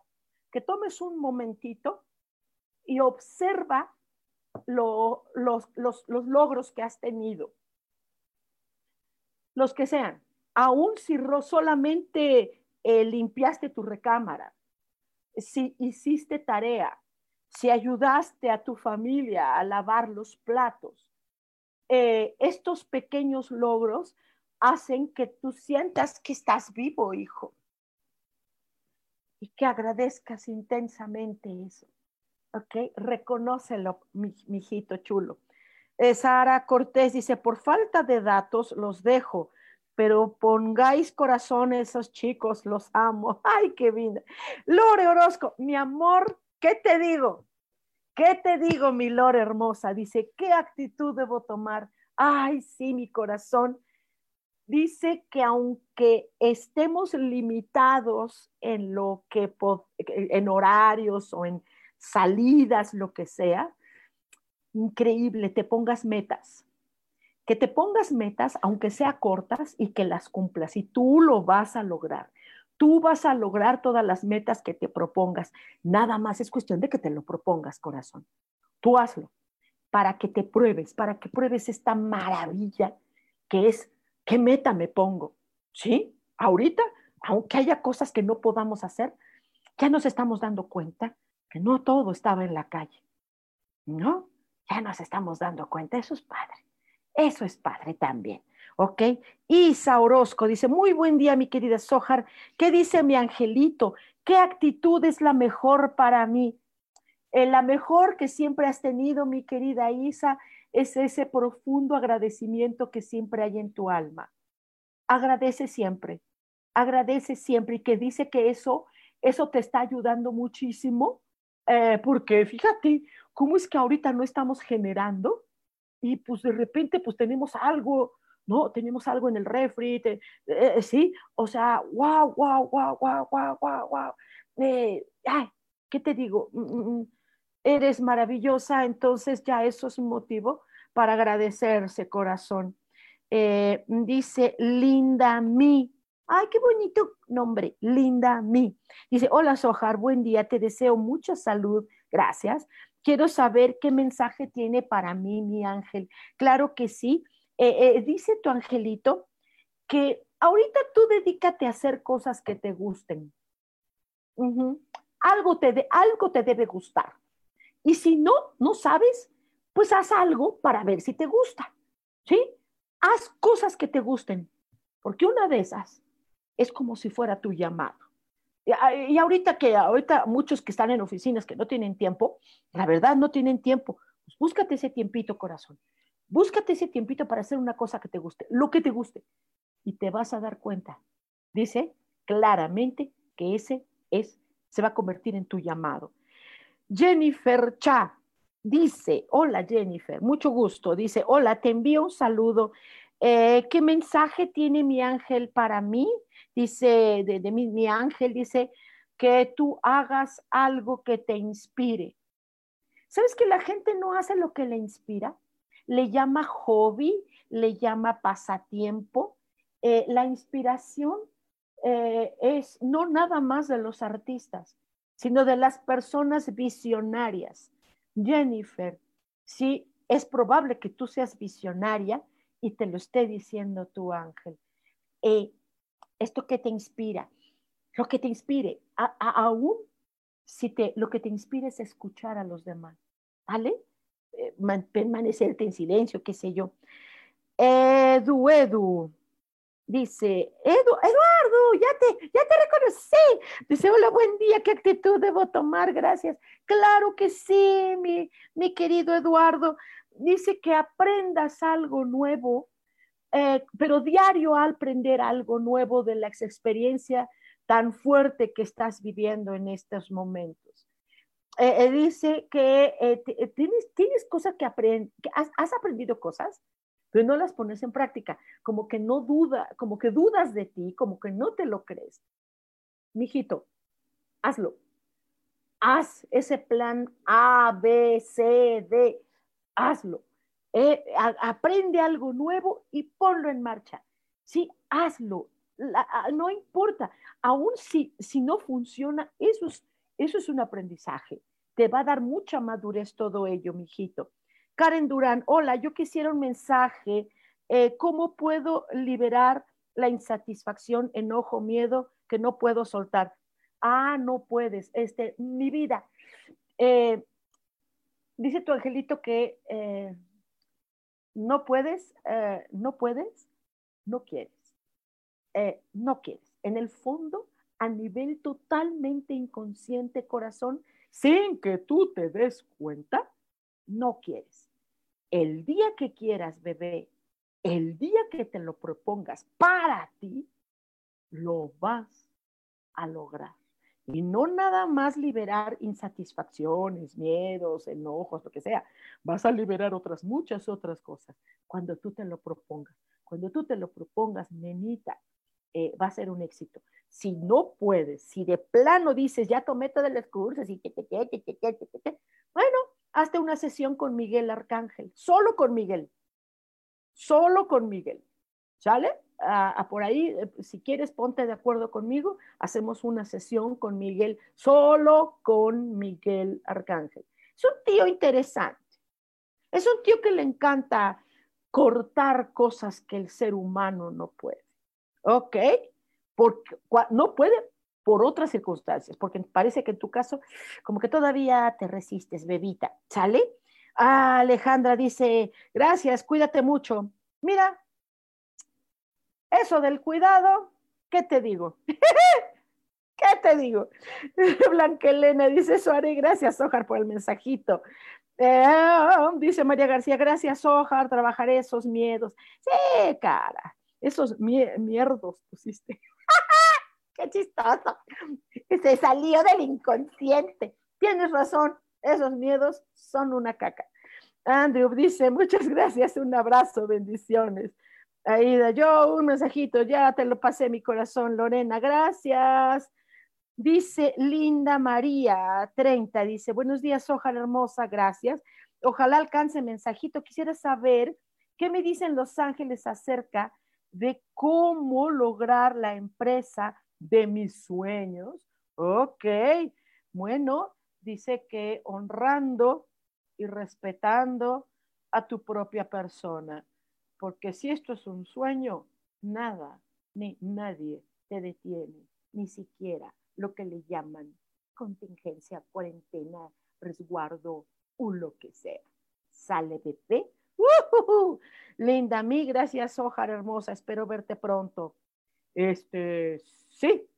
que tomes un momentito y observa lo, los, los, los logros que has tenido, los que sean aún si solamente eh, limpiaste tu recámara, si hiciste tarea, si ayudaste a tu familia a lavar los platos, eh, estos pequeños logros hacen que tú sientas que estás vivo, hijo, y que agradezcas intensamente eso. ¿Ok? Reconócelo, mi, hijito chulo. Eh, Sara Cortés dice, por falta de datos los dejo pero pongáis corazón a esos chicos, los amo. Ay, qué vida. Lore Orozco, mi amor, ¿qué te digo? ¿Qué te digo, mi Lore hermosa? Dice, ¿qué actitud debo tomar? Ay, sí, mi corazón. Dice que aunque estemos limitados en lo que en horarios o en salidas, lo que sea, increíble, te pongas metas que te pongas metas, aunque sea cortas, y que las cumplas. Y tú lo vas a lograr. Tú vas a lograr todas las metas que te propongas. Nada más es cuestión de que te lo propongas, corazón. Tú hazlo para que te pruebes, para que pruebes esta maravilla que es, ¿qué meta me pongo? ¿Sí? Ahorita, aunque haya cosas que no podamos hacer, ya nos estamos dando cuenta que no todo estaba en la calle. ¿No? Ya nos estamos dando cuenta. Eso es padre. Eso es padre también. ¿Ok? Isa Orozco dice, muy buen día, mi querida Sojar. ¿Qué dice mi angelito? ¿Qué actitud es la mejor para mí? Eh, la mejor que siempre has tenido, mi querida Isa, es ese profundo agradecimiento que siempre hay en tu alma. Agradece siempre, agradece siempre y que dice que eso, eso te está ayudando muchísimo, eh, porque fíjate, ¿cómo es que ahorita no estamos generando? Y pues de repente pues tenemos algo, ¿no? Tenemos algo en el refri, eh, sí, o sea, wow, wow, wow, wow, wow, wow, wow. ¿qué te digo? Mm, mm, mm eres maravillosa, entonces ya eso es un motivo para agradecerse, corazón. Eh, dice Linda Mi. Ay, qué bonito nombre, Linda Mi. Dice, hola Sojar, buen día, te deseo mucha salud, gracias. Quiero saber qué mensaje tiene para mí mi ángel. Claro que sí. Eh, eh, dice tu angelito que ahorita tú dedícate a hacer cosas que te gusten. algo, te algo te debe gustar. Y si no, no sabes, pues haz algo para ver si te gusta. ¿Sí? Haz cosas que te gusten, porque una de esas es como si fuera tu llamado. Y ahorita que ahorita muchos que están en oficinas que no tienen tiempo, la verdad no tienen tiempo, pues búscate ese tiempito, corazón. Búscate ese tiempito para hacer una cosa que te guste, lo que te guste, y te vas a dar cuenta. Dice claramente que ese es se va a convertir en tu llamado. Jennifer Cha dice, hola Jennifer, mucho gusto. Dice, hola, te envío un saludo. Eh, ¿Qué mensaje tiene mi ángel para mí? Dice, de, mi, ángel dice, que tú hagas algo que te inspire. ¿Sabes que la gente no hace lo que le inspira? Le llama hobby, le llama pasatiempo. Eh, la inspiración eh, es no nada más de los artistas, sino de las personas visionarias. Jennifer, sí, es probable que tú seas visionaria y te lo esté diciendo tu ángel. Eh, esto que te inspira, lo que te inspire, aún si te, lo que te inspira es escuchar a los demás, ¿vale? Eh, permanecerte en silencio, qué sé yo. Edu, Edu, dice, Edu, Eduardo, ya te, ya te reconocí. Dice, hola, buen día, ¿qué actitud debo tomar? Gracias. Claro que sí, mi, mi querido Eduardo. Dice que aprendas algo nuevo, eh, pero diario al aprender algo nuevo de la experiencia tan fuerte que estás viviendo en estos momentos. Eh, eh, dice que tienes, cosas que aprender, has, has aprendido cosas pero no las pones en práctica, como que no duda, como que dudas de ti, como que no te lo crees. Mijito, hazlo. Haz ese plan A, B, C, D, hazlo. Eh, aprende algo nuevo y ponlo en marcha. Sí, hazlo. no importa. Aún si, si no funciona, eso es, eso es un aprendizaje. Te va a dar mucha madurez todo ello, mijito. Karen Durán, hola, yo quisiera un mensaje. Eh, ¿Cómo puedo liberar la insatisfacción, enojo, miedo que no puedo soltar? Ah, no puedes. Este, mi vida. Eh, dice tu angelito que no puedes, no puedes, no quieres. no quieres. En el fondo, a nivel totalmente inconsciente, corazón, sin que tú te des cuenta, no quieres. El día que quieras, bebé, el día que te lo propongas para ti, lo vas a lograr. Y no nada más liberar insatisfacciones, miedos, enojos, lo que sea. Vas a liberar otras, muchas otras cosas cuando tú te lo propongas. Cuando tú te lo propongas, nenita, eh, va a ser un éxito. Si no puedes, si de plano dices, ya tomé todas las cursos y que, bueno, hazte una sesión con Miguel Arcángel, solo con Miguel, solo con Miguel, ¿sale? Por ahí, eh, si quieres, ponte de acuerdo conmigo, hacemos una sesión con Miguel, solo con Miguel Arcángel. Es un tío interesante, es un tío que le encanta cortar cosas que el ser humano no puede, ¿ok? Porque no puede por otras circunstancias, porque parece que en tu caso como que todavía te resistes, bebita, ¿sale? Ah, Alejandra dice, gracias, cuídate mucho. Mira, eso del cuidado, ¿qué te digo? ¿Qué te digo? Blanca Elena dice, Suárez, gracias, Ojar, por el mensajito. Eh, dice María García, gracias, Ojar, trabajaré esos miedos. Sí, cara, esos mierdos pusiste. Qué chistoso. Se salió del inconsciente. Tienes razón, esos miedos son una caca. Andrew dice, muchas gracias, un abrazo, bendiciones. Aida, yo un mensajito, ya te lo pasé mi corazón, Lorena, gracias. Dice Linda María 30, dice, buenos días, ojalá hermosa, gracias. Ojalá alcance mensajito. Quisiera saber qué me dicen Los Ángeles acerca de cómo lograr la empresa de mis sueños. Ok, bueno, dice que honrando y respetando a tu propia persona. Porque si esto es un sueño, nada ni nadie te detiene, ni siquiera lo que le llaman contingencia, cuarentena, resguardo o lo que sea. Sale bebé. Linda, mi gracias, Ojar hermosa. Espero verte pronto. Este, sí.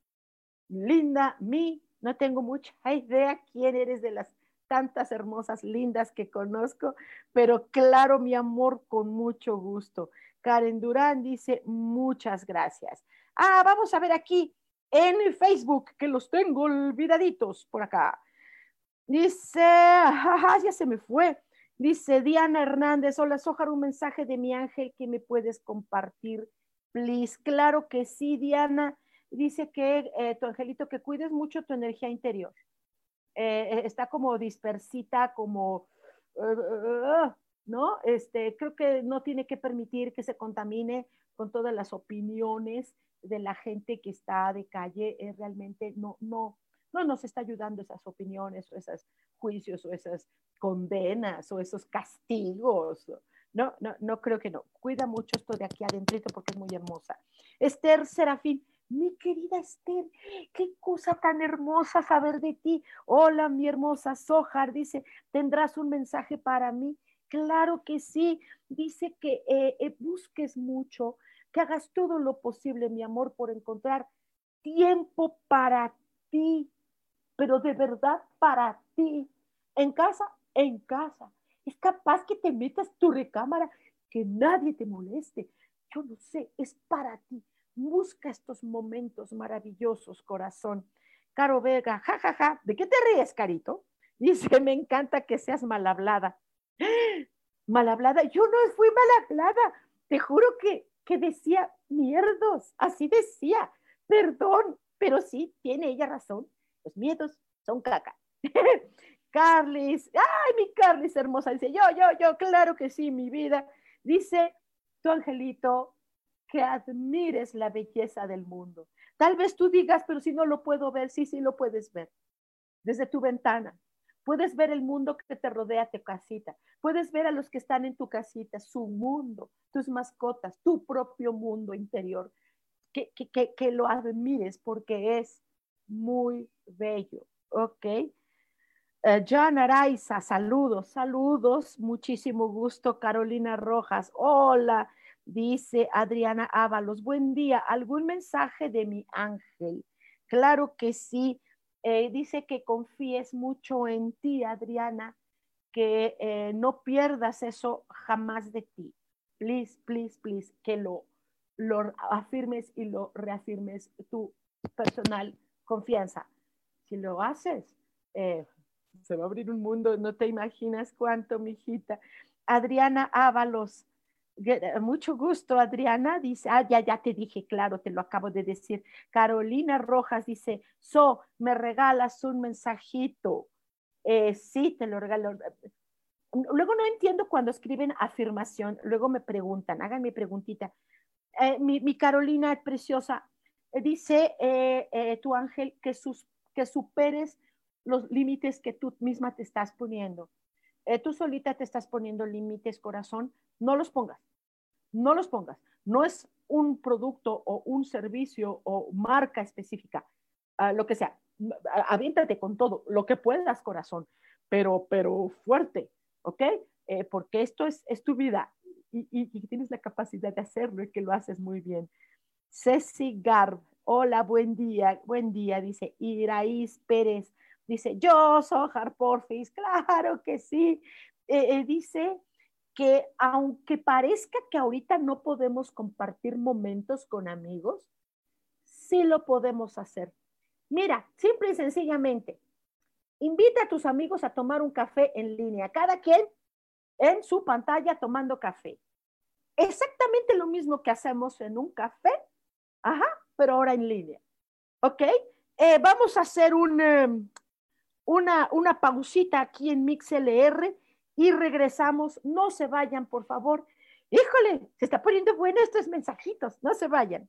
Linda, mi, no tengo mucha idea quién eres de las tantas hermosas, lindas que conozco, pero claro, mi amor, con mucho gusto. Karen Durán dice, muchas gracias. Ah, vamos a ver aquí en Facebook, que los tengo olvidaditos por acá. Dice, ya se me fue. Dice Diana Hernández, hola Sojar, un mensaje de mi ángel que me puedes compartir, please. Claro que sí, Diana. Dice que eh, tu angelito, que cuides mucho tu energía interior. Eh, está como dispersita, como, ¿no? Este, creo que no tiene que permitir que se contamine con todas las opiniones de la gente que está de calle, es realmente no, no, no nos está ayudando esas opiniones o esos juicios o esas condenas o esos castigos. No, no, no creo que no. Cuida mucho esto de aquí adentro porque es muy hermosa. Esther Serafín, mi querida Esther, qué cosa tan hermosa saber de ti. Hola, mi hermosa Sojar, dice, ¿tendrás un mensaje para mí? Claro que sí. Dice que eh, eh, busques mucho, que hagas todo lo posible, mi amor, por encontrar tiempo para ti, pero de verdad para ti. En casa, en casa. Es capaz que te metas tu recámara, que nadie te moleste. Yo no sé, es para ti Busca estos momentos maravillosos, corazón. Caro Vega, jajaja, ja, ja. ¿de qué te ríes, Carito? Dice, me encanta que seas mal hablada. Mal hablada, yo no fui mal hablada. Te juro que, que decía mierdos, así decía. Perdón, pero sí, tiene ella razón. Los miedos son caca. Carlis, ay, mi Carlis hermosa, dice, yo, yo, yo, claro que sí, mi vida. Dice, tu angelito que admires la belleza del mundo. Tal vez tú digas, pero si no lo puedo ver, sí, sí lo puedes ver. Desde tu ventana. Puedes ver el mundo que te rodea, tu casita. Puedes ver a los que están en tu casita, su mundo, tus mascotas, tu propio mundo interior. Que, que, que, lo admires porque es muy bello. ¿Ok? Uh, John Araiza, saludos, saludos, muchísimo gusto. Carolina Rojas, hola. Dice Adriana Ábalos, buen día, ¿algún mensaje de mi ángel? Claro que sí. Eh, dice que confíes mucho en ti, Adriana, que eh, no pierdas eso jamás de ti. Please, please, please, que lo, lo afirmes y lo reafirmes tu personal confianza. Si lo haces, eh, se va a abrir un mundo, no te imaginas cuánto, mijita. Adriana Ábalos, mucho gusto, Adriana. Dice, ah, ya, ya te dije, claro, te lo acabo de decir. Carolina Rojas dice, So, me regalas un mensajito. Eh, sí, te lo regalo. Luego no entiendo cuando escriben afirmación, luego me preguntan, háganme preguntita. Eh, mi, Carolina preciosa, dice tu ángel que, sus, que superes los límites que tú misma te estás poniendo. tú solita te estás poniendo límites, corazón, no los pongas, no los pongas. No es un producto o un servicio o marca específica, ah, lo que sea. Aviéntate con todo, lo que puedas, corazón, pero, pero fuerte, ¿ok? Eh, porque esto es, es tu vida y, tienes la capacidad de hacerlo y que lo haces muy bien. Ceci Garb, Hola, buen día, buen día, dice Iraís Pérez. Dice, yo, Sojar Porfis, claro que sí. Eh, eh, dice que aunque parezca que ahorita no podemos compartir momentos con amigos, sí lo podemos hacer. Mira, simple y sencillamente, invita a tus amigos a tomar un café en línea, cada quien en su pantalla tomando café. Exactamente lo mismo que hacemos en un café, ajá, pero ahora en línea. ¿Ok? Eh, vamos a hacer un, em, una, una pausita aquí en MixLR y regresamos. No se vayan, por favor. Híjole, se está poniendo bueno estos mensajitos. No se vayan.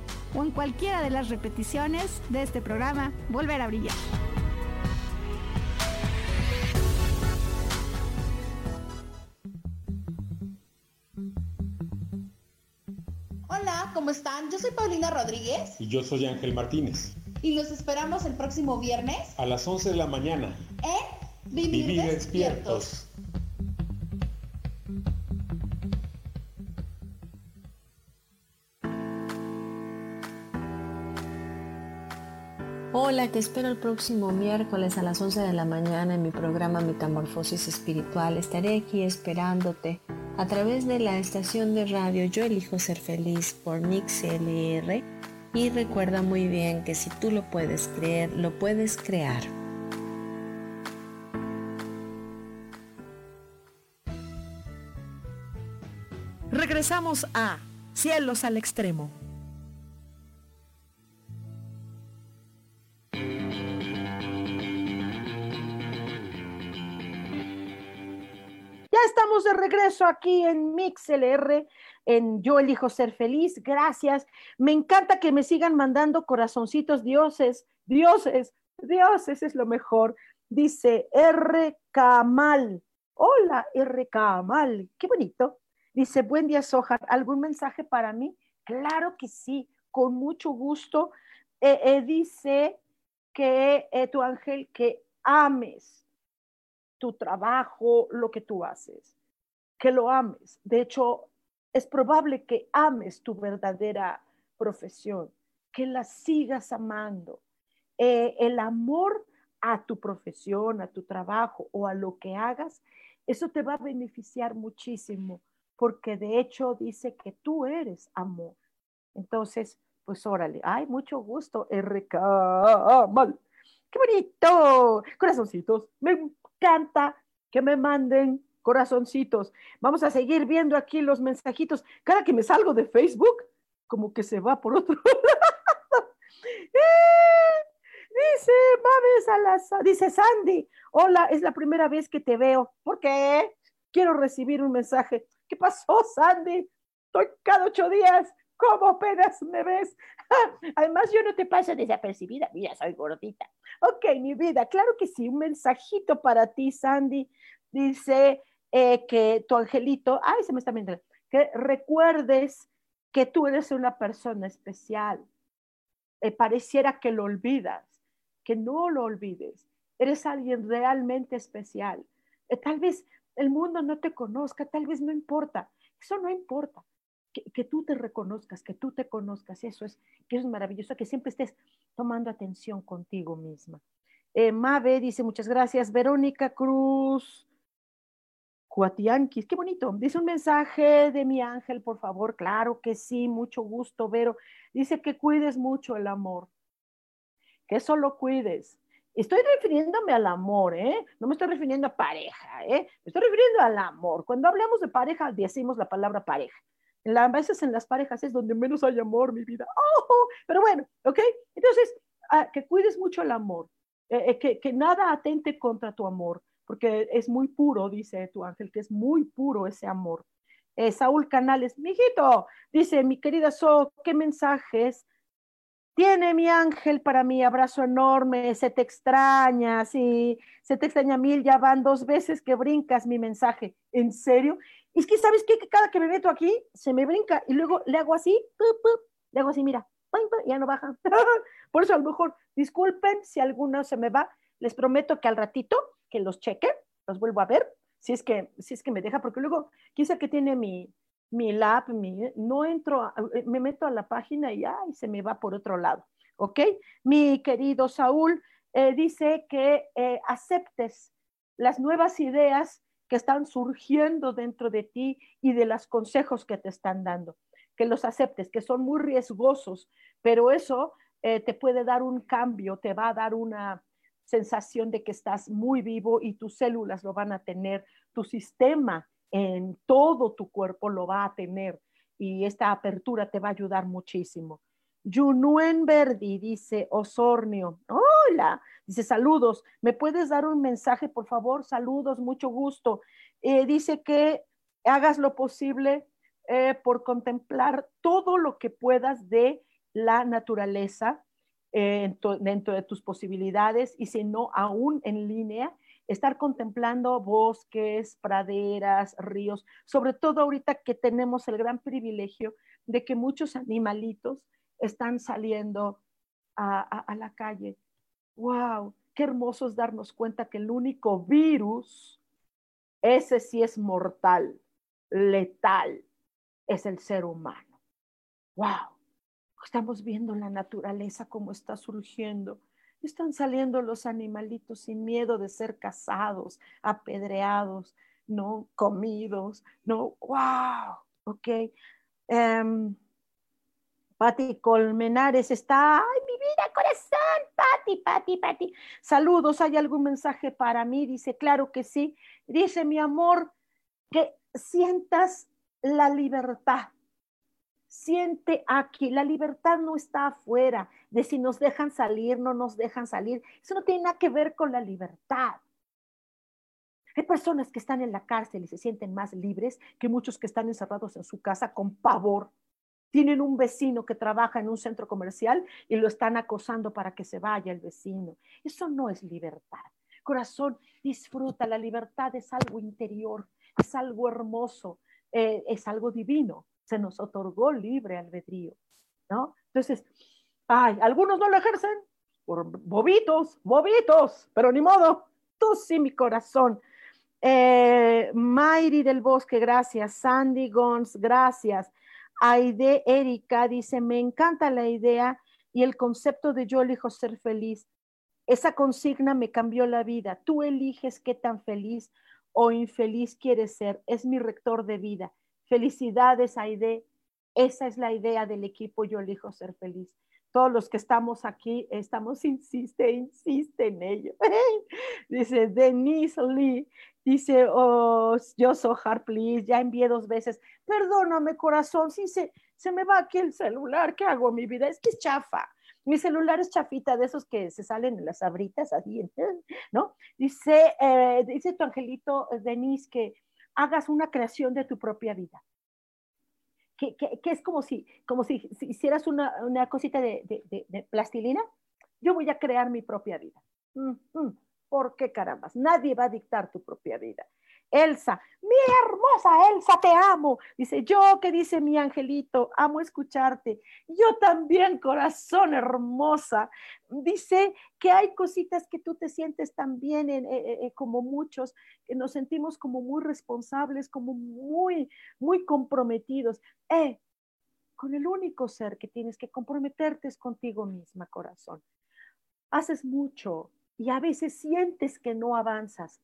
o en cualquiera de las repeticiones de este programa Volver a Brillar. Hola, ¿cómo están? Yo soy Paulina Rodríguez. Y yo soy Ángel Martínez. Y los esperamos el próximo viernes. A las 11 de la mañana. En Vivir, despiertos. Te espero el próximo miércoles a las 11 de la mañana en mi programa Metamorfosis Espiritual. Estaré aquí esperándote a través de la estación de radio Yo Elijo Ser Feliz por Mix LR. Y recuerda muy bien que si tú lo puedes creer, lo puedes crear. Regresamos a Cielos al Extremo. De regreso aquí en MixLR, en Yo elijo ser feliz. Gracias. Me encanta que me sigan mandando corazoncitos, dioses, dioses, dioses es lo mejor. Dice R. Kamal. Hola, R. Kamal. Qué bonito. Dice, buen día, Sojar. ¿Algún mensaje para mí? Claro que sí, con mucho gusto. Eh, eh, dice que eh, tu ángel que ames tu trabajo, lo que tú haces, que lo ames. De hecho, es probable que ames tu verdadera profesión, que la sigas amando. Eh, el amor a tu profesión, a tu trabajo o a lo que hagas, eso te va a beneficiar muchísimo, porque de hecho dice que tú eres amor. Entonces, pues órale, ay, mucho gusto, RK, mal. ¡Qué bonito! Corazoncitos, me encanta que me manden corazoncitos. Vamos a seguir viendo aquí los mensajitos. Cada que me salgo de Facebook, como que se va por otro eh, Dice Mames Salazar, dice Sandy, hola, es la primera vez que te veo. ¿Por qué? quiero recibir un mensaje. ¿Qué pasó, Sandy? Estoy cada ocho días. ¿Cómo apenas me ves? Además, yo no te paso desapercibida. Mira, soy gordita. Ok, mi vida, claro que sí. Un mensajito para ti, Sandy. Dice eh, que tu angelito, ay, se me está viendo, que recuerdes que tú eres una persona especial. Eh, pareciera que lo olvidas, que no lo olvides. Eres alguien realmente especial. Eh, tal vez el mundo no te conozca, tal vez no importa. Eso no importa. Que, tú te reconozcas, que tú te conozcas, eso es, que es maravilloso, que siempre estés tomando atención contigo misma. Eh, Mabe dice, muchas gracias. Verónica Cruz, Cuatianquis, qué bonito. Dice un mensaje de mi ángel, por favor. Claro que sí, mucho gusto, Vero. Dice que cuides mucho el amor, que solo cuides. Estoy refiriéndome al amor, ¿eh? No me estoy refiriendo a pareja, ¿eh? Me estoy refiriendo al amor. Cuando hablamos de pareja, decimos la palabra pareja. a veces en las parejas es donde menos hay amor, mi vida. ¡Oh! Pero bueno, ¿ok? Entonces, ah, que cuides mucho el amor, eh, eh, que nada atente contra tu amor porque es muy puro, dice tu ángel, que es muy puro ese amor. Eh, Saúl Canales, mijito, dice, mi querida So, ¿qué mensajes tiene mi ángel para mí? Abrazo enorme, se te extraña, sí, se te extraña mil, ya van dos veces que brincas mi mensaje. ¿En serio? es que, ¿sabes qué? Que cada que me meto aquí, se me brinca y luego le hago así, le hago así, mira, ya no baja. Por eso a lo mejor, disculpen si alguno se me va, les prometo que al ratito que los cheque, los vuelvo a ver, si es que, si es que me deja, porque luego, quizá que tiene mi, mi lab, mi, no entro, eh, me meto a la página y ay, se me va por otro lado, ¿ok? Mi querido Saúl eh, dice que eh, aceptes las nuevas ideas que están surgiendo dentro de ti y de los consejos que te están dando, que los aceptes, que son muy riesgosos, pero eso te puede dar un cambio, te va a dar una, sensación de que estás muy vivo y tus células lo van a tener, tu sistema en todo tu cuerpo lo va a tener y esta apertura te va a ayudar muchísimo. Junuen Verdi dice, Osornio, hola, dice saludos, ¿me puedes dar un mensaje, por favor? Saludos, mucho gusto. Eh, dice que hagas lo posible eh, por contemplar todo lo que puedas de la naturaleza, eh, dentro de tus posibilidades y si no, aún en línea, estar contemplando bosques, praderas, ríos, sobre todo ahorita que tenemos el gran privilegio de que muchos animalitos están saliendo a, a la calle. ¡Wow! Qué hermoso es darnos cuenta que el único virus, ese sí es mortal, letal, es el ser humano. ¡Wow! Estamos viendo la naturaleza como está surgiendo. Están saliendo los animalitos sin miedo de ser cazados, apedreados, no comidos, no, wow, ok. Um, Pati Colmenares está, ay, mi vida, corazón, Pati, Pati, Pati. Saludos, ¿hay algún mensaje para mí? Dice, claro que sí. Dice, mi amor, que sientas la libertad siente aquí. La libertad no está afuera, de si nos dejan salir, no nos dejan salir. Eso no tiene nada que ver con la libertad. Hay personas que están en la cárcel y se sienten más libres que muchos que están encerrados en su casa con pavor. Tienen un vecino que trabaja en un centro comercial y lo están acosando para que se vaya el vecino. Eso no es libertad. Corazón, disfruta. La libertad es algo interior, es algo hermoso, eh, es algo divino se nos otorgó libre albedrío, ¿no? Entonces, ay, algunos no lo ejercen por bobitos, bobitos, pero ni modo, tú sí, mi corazón. Eh, Mayri del Bosque, gracias. Sandy Gons, gracias. Aide Erika dice, me encanta la idea y el concepto de yo elijo ser feliz. Esa consigna me cambió la vida. Tú eliges qué tan feliz o infeliz quieres ser. Es mi rector de vida. Felicidades, Aide. Esa es la idea del equipo Yo elijo ser feliz. Todos los que estamos aquí, estamos, insiste, insiste en ello. dice Denise Lee, dice, oh, yo soy hard, please, ya envié dos veces. Perdóname, corazón, si se, se me va aquí el celular, ¿qué hago mi vida? Es que es chafa. Mi celular es chafita, de esos que se salen en las abritas, así, ¿no? Dice, eh, dice tu angelito Denise que hagas una creación de tu propia vida. Que, es como si, como si, hicieras una, cosita de, plastilina. Yo voy a crear mi propia vida. Mm, mm. ¿Por qué carambas? Nadie va a dictar tu propia vida. Elsa, mi hermosa Elsa, te amo. Dice, yo que dice mi angelito, amo escucharte. Yo también, corazón hermosa. Dice que hay cositas que tú te sientes también en, eh, eh, eh, como muchos, que nos sentimos como muy responsables, como muy, muy comprometidos. Eh, con el único ser que tienes que comprometerte es contigo misma, corazón. Haces mucho y a veces sientes que no avanzas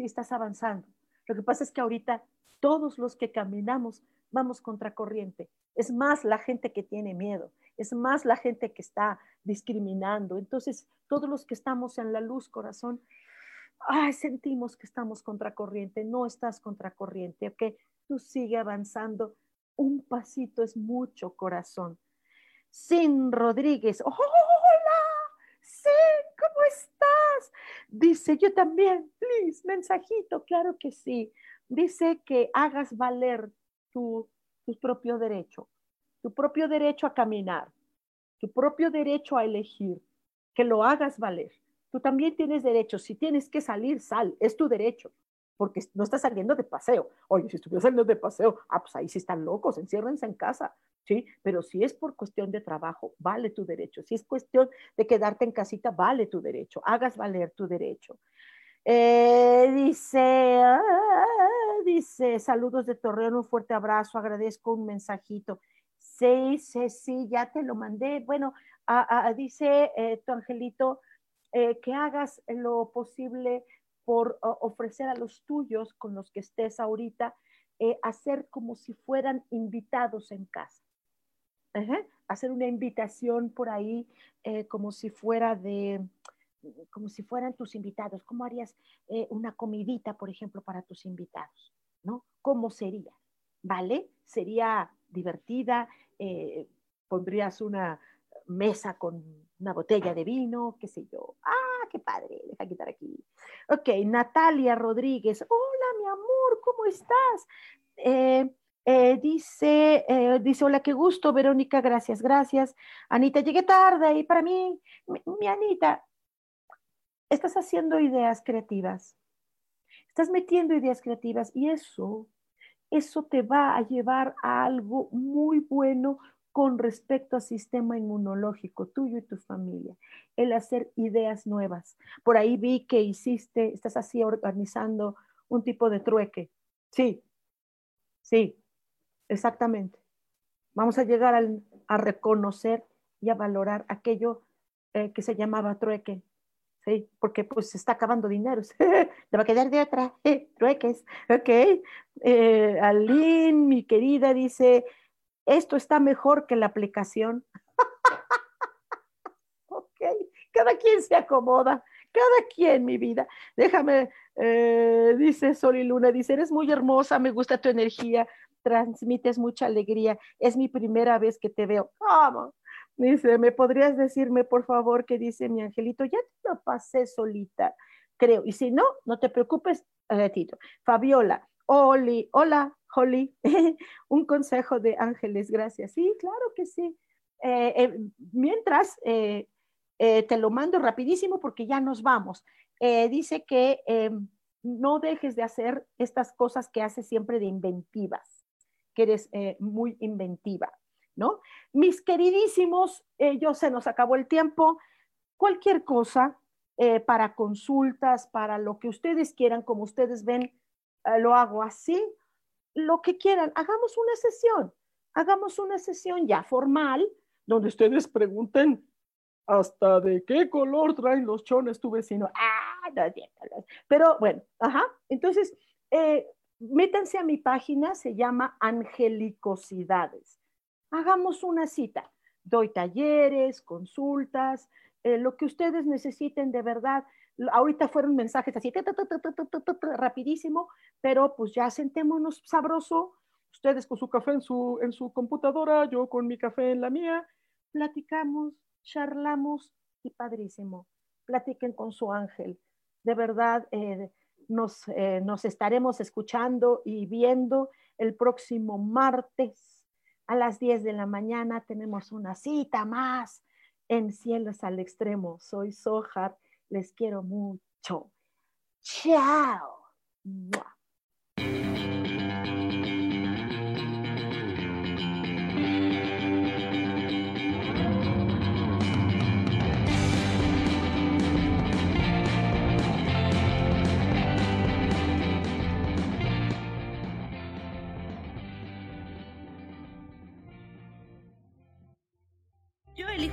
sí estás avanzando. Lo que pasa es que ahorita todos los que caminamos vamos contracorriente. Es más la gente que tiene miedo, es más la gente que está discriminando. Entonces, todos los que estamos en la luz, corazón, ay, sentimos que estamos contracorriente, no estás contracorriente, ¿ok? Tú sigue avanzando. Un pasito es mucho, corazón. Sin Rodríguez, ¡hola! Sin, ¿cómo estás? Dice, yo también, please, mensajito, claro que sí. Dice que hagas valer tu, tu propio derecho, tu propio derecho a caminar, tu propio derecho a elegir, que lo hagas valer. Tú también tienes derecho, si tienes que salir, sal, es tu derecho, porque no estás saliendo de paseo. Oye, si estuvieras saliendo de paseo, ah, pues ahí sí están locos, enciérrense en casa. ¿Sí? Pero si es por cuestión de trabajo, vale tu derecho. Si es cuestión de quedarte en casita, vale tu derecho. Hagas valer tu derecho. Eh, dice, ah, dice, saludos de Torreón, un fuerte abrazo, agradezco un mensajito. Sí, sí, sí, ya te lo mandé. Bueno, dice eh, tu angelito eh, que hagas lo posible por ofrecer a los tuyos con los que estés ahorita, hacer como si fueran invitados en casa hacer una invitación por ahí eh, como si fuera de, como si fueran tus invitados. ¿Cómo harías eh, una comidita, por ejemplo, para tus invitados? ¿No? ¿Cómo sería? ¿Vale? Sería divertida, eh, pondrías una mesa con una botella de vino, qué sé yo. Ah, qué padre, deja quitar aquí. Ok, Natalia Rodríguez, hola mi amor, ¿cómo estás? Eh, dice, eh, dice, hola, qué gusto, Verónica, gracias, gracias. Anita, llegué tarde y para mí, mi, Anita, estás haciendo ideas creativas, estás metiendo ideas creativas y eso, eso te va a llevar a algo muy bueno con respecto al sistema inmunológico tuyo y tu familia, el hacer ideas nuevas. Por ahí vi que hiciste, estás así organizando un tipo de trueque. Sí, sí, Exactamente. Vamos a llegar a reconocer y a valorar aquello eh, que se llamaba trueque, ¿sí? Porque pues se está acabando dinero, le va a quedar de otra, ¿eh? trueques, ok. Eh, Aline, mi querida, dice, esto está mejor que la aplicación. ok, cada quien se acomoda, cada quien, mi vida. Déjame, eh, dice Sol y Luna, dice, eres muy hermosa, me gusta tu energía, transmites mucha alegría. Es mi primera vez que te veo. ¿Cómo? Dice, ¿me podrías decirme, por favor, qué dice mi angelito? Ya te lo pasé solita, creo. Y si no, no te preocupes, ratito. Fabiola, Oli, hola, Holly. Un consejo de ángeles, gracias. Sí, claro que sí. Eh, eh, mientras, eh, te lo mando rapidísimo porque ya nos vamos. dice que em, no dejes de hacer estas cosas que haces siempre de inventivas que eres eh, muy inventiva, ¿no? Mis queridísimos, eh, yo se nos acabó el tiempo. Cualquier cosa eh, para consultas, para lo que ustedes quieran, como ustedes ven, lo hago así. Lo que quieran, hagamos una sesión, hagamos una sesión ya formal, donde ustedes pregunten hasta de qué color traen los chones tu vecino. Ah, no, pero bueno, ajá. Entonces, métanse a mi página, se llama Angelicosidades. Hagamos una cita. Doy talleres, consultas, eh, lo que ustedes necesiten de verdad. Ahorita fueron mensajes así, rapidísimo, pero pues ya sentémonos sabroso. Ustedes con su café en su, en su computadora, yo con mi café en la mía. Platicamos, charlamos y padrísimo. Platiquen con su ángel. De verdad, eh, nos, eh, nos estaremos escuchando y viendo el próximo martes a las 10 de la mañana. Tenemos una cita más en Cielos al Extremo. Soy Sohar, les quiero mucho. Chao.